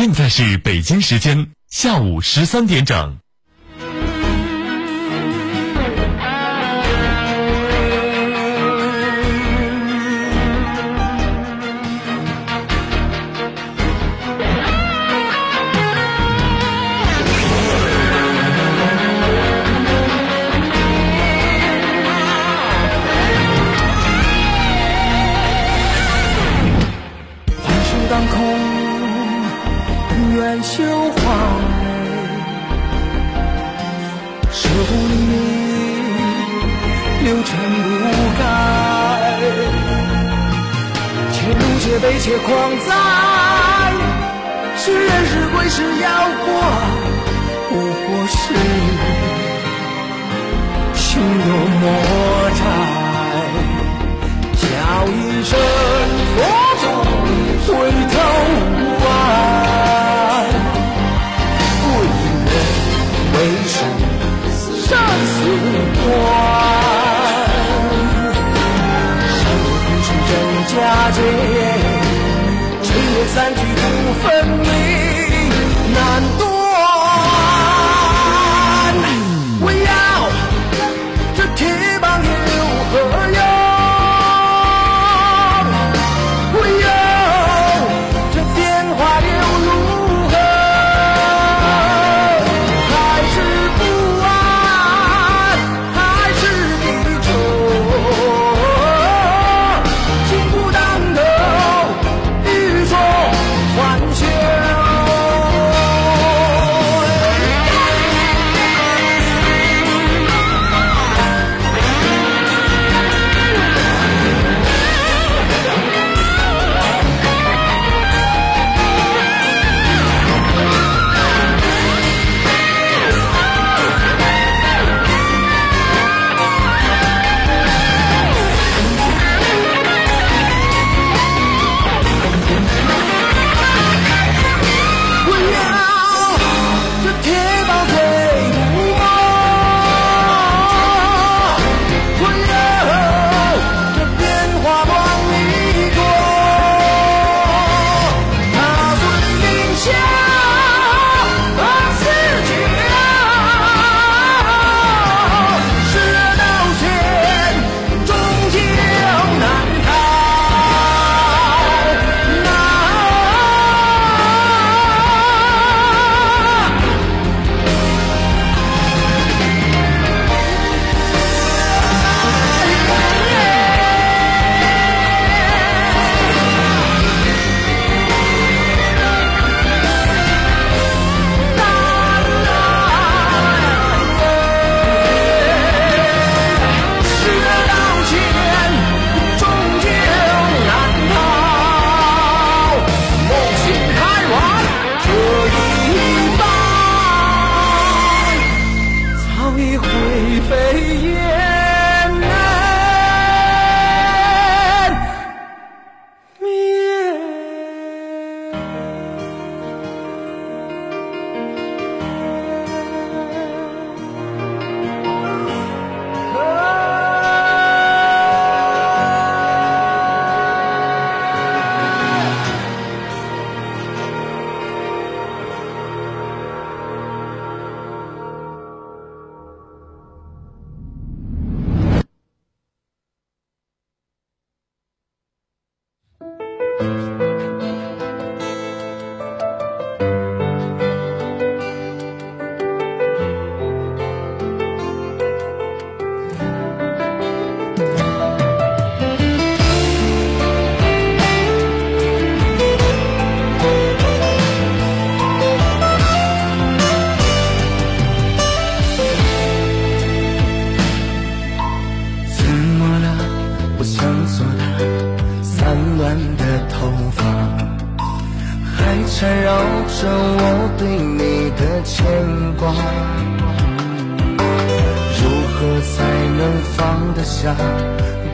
现在是北京时间下午十三点整。也狂哉，是人是鬼是妖怪，不过是心有魔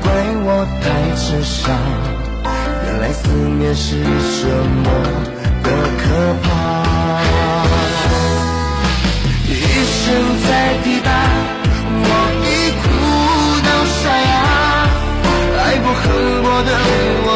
怪我太痴傻原来思念是这么的可怕。雨声在滴答我已哭到沙哑爱过恨过的我。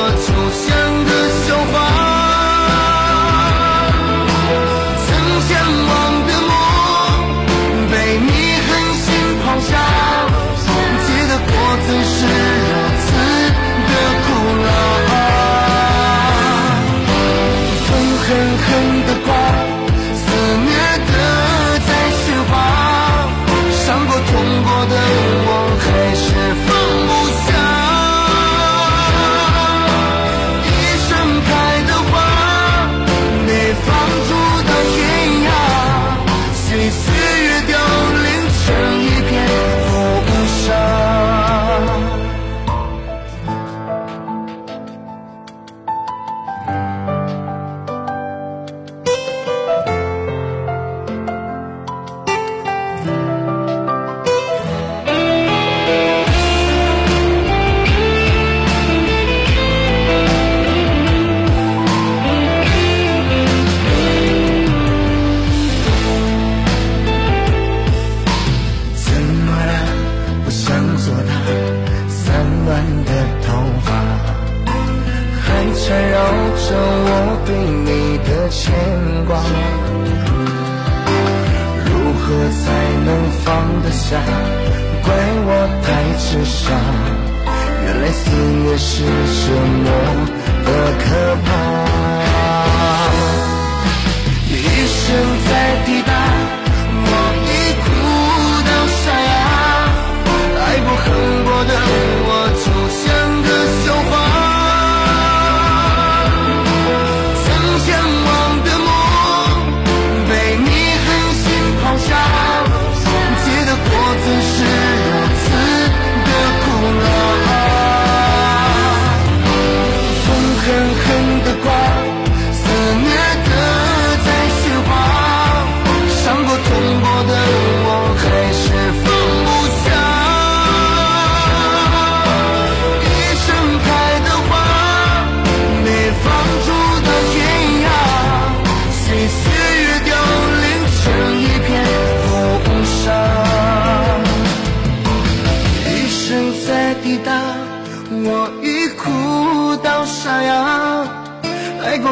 就在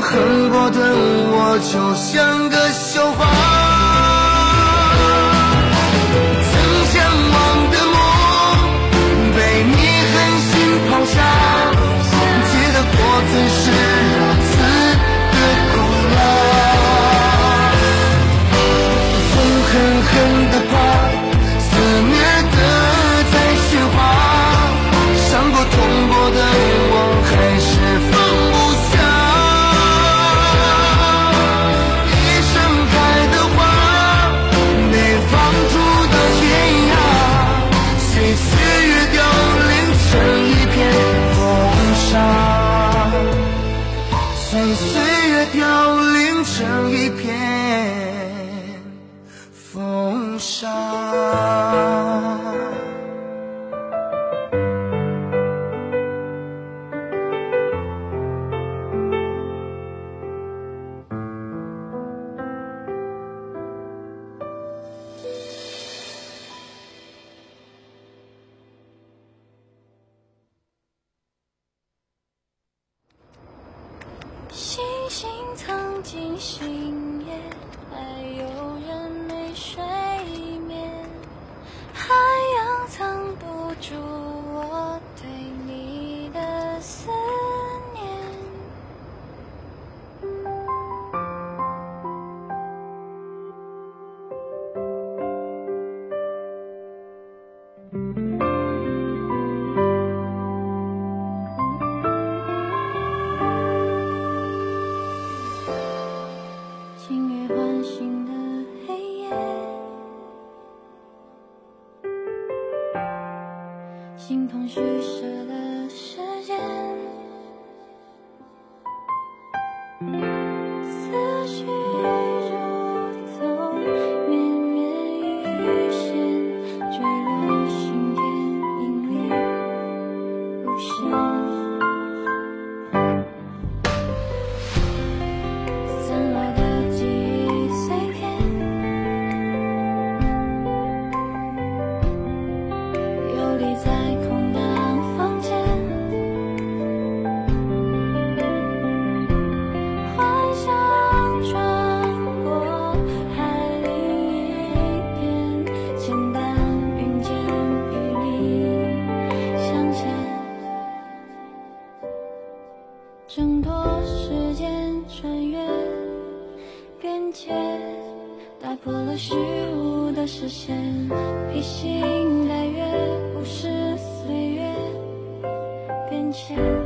恨过的我就像个笑话。形同虚设的破了虚无的视线，披星戴月，无视岁月变迁。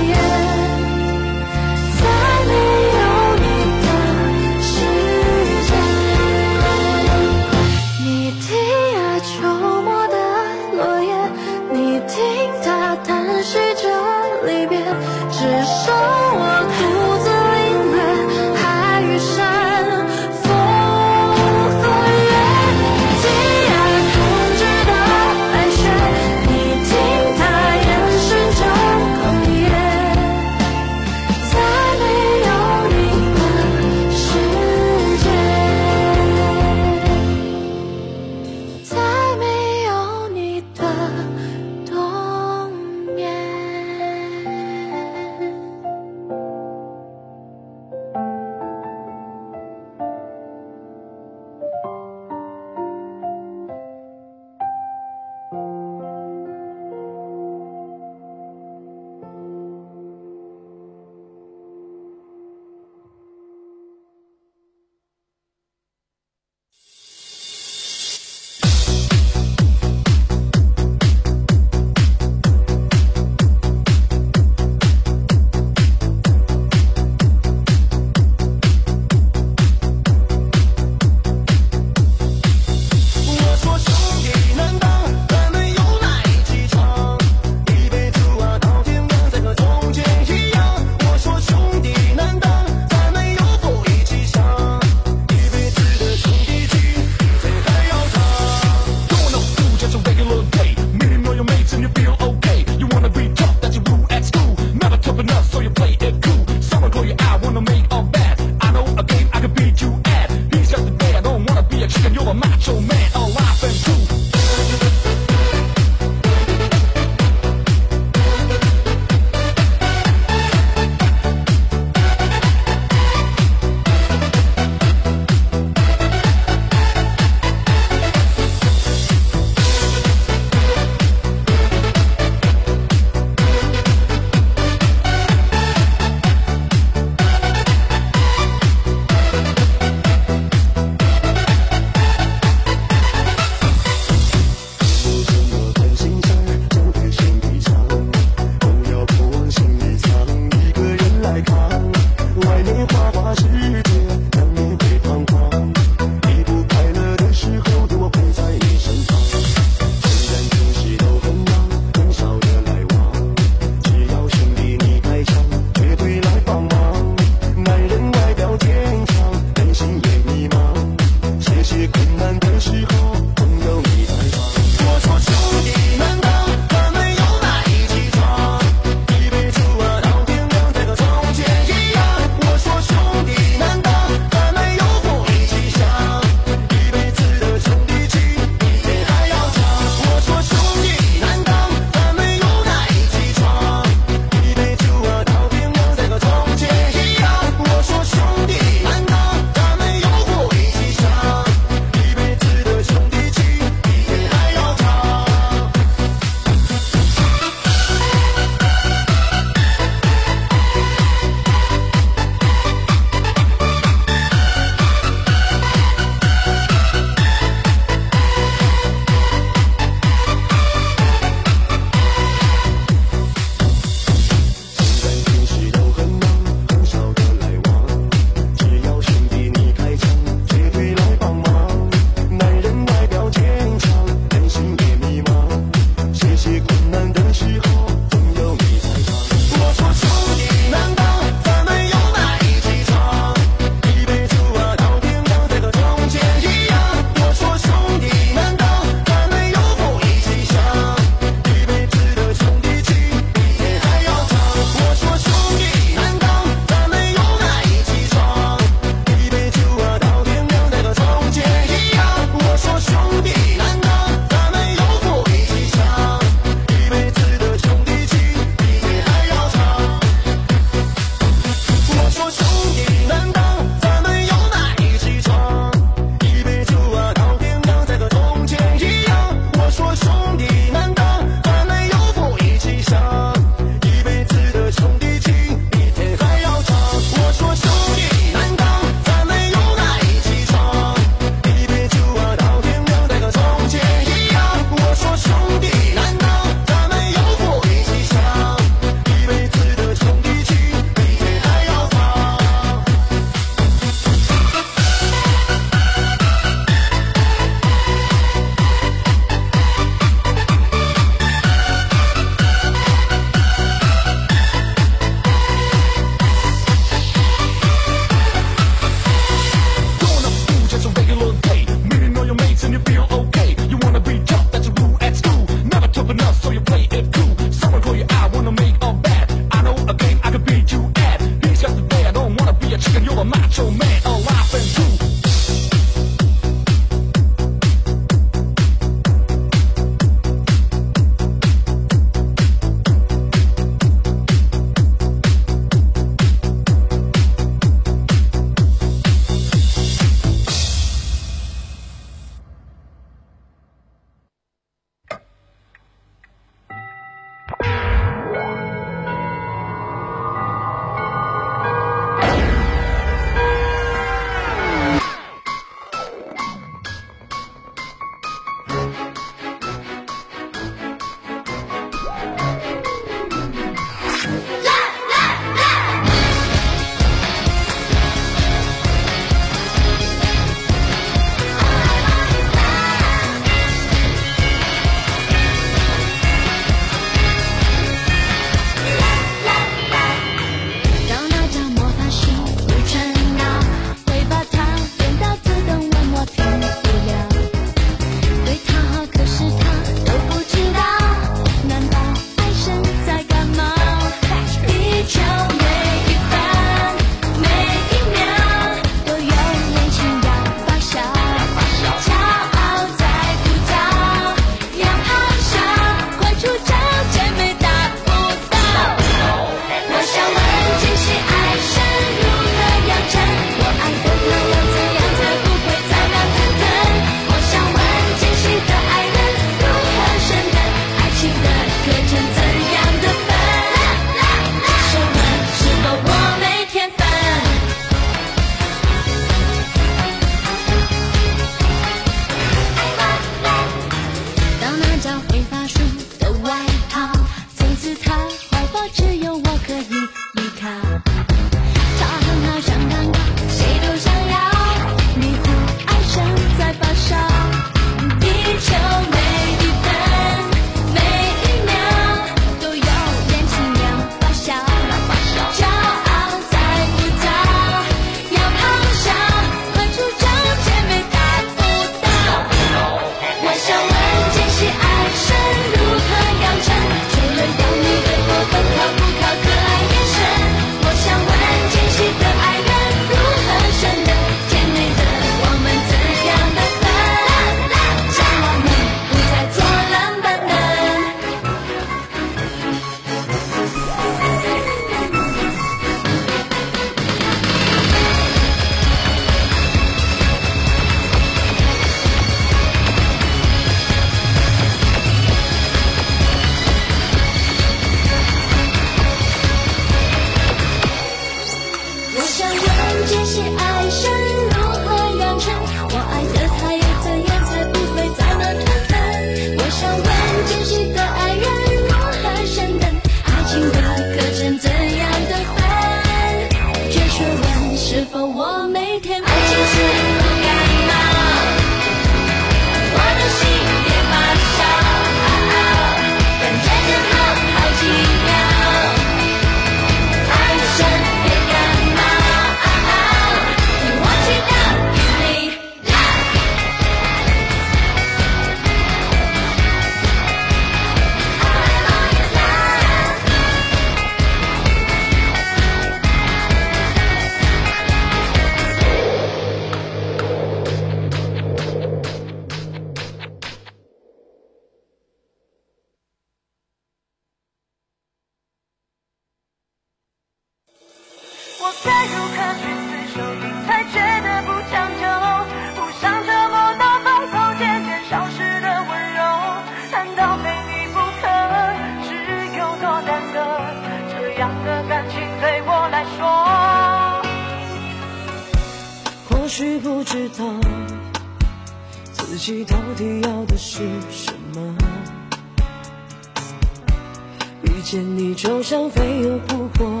过，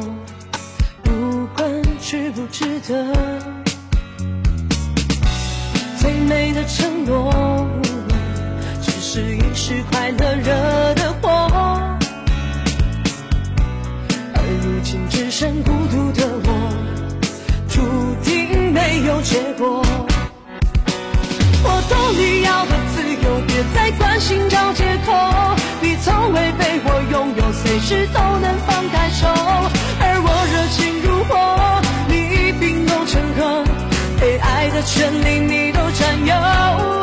不管值不值得。最美的承诺，只是一时快乐惹的祸，而如今只剩孤独的我，注定没有结果。我懂你要的自由，别再关心找借口。从未被我拥有随时都能放开手。而我热情如火你冰冻成河被爱的权利你都占有。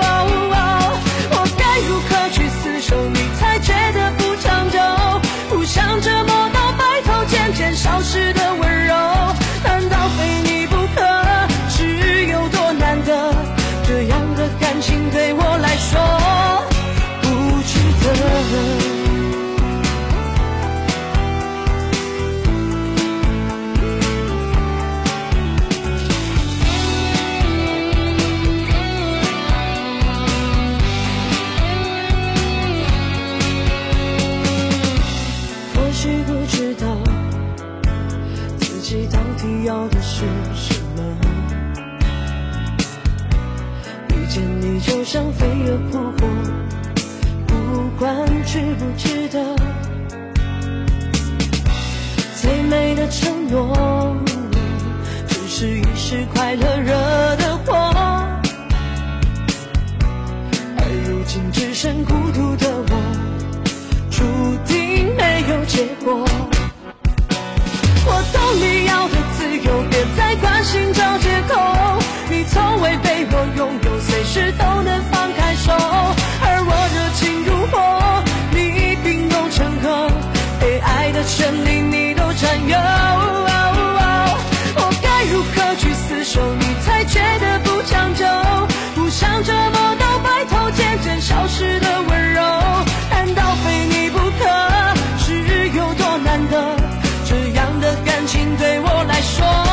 别说。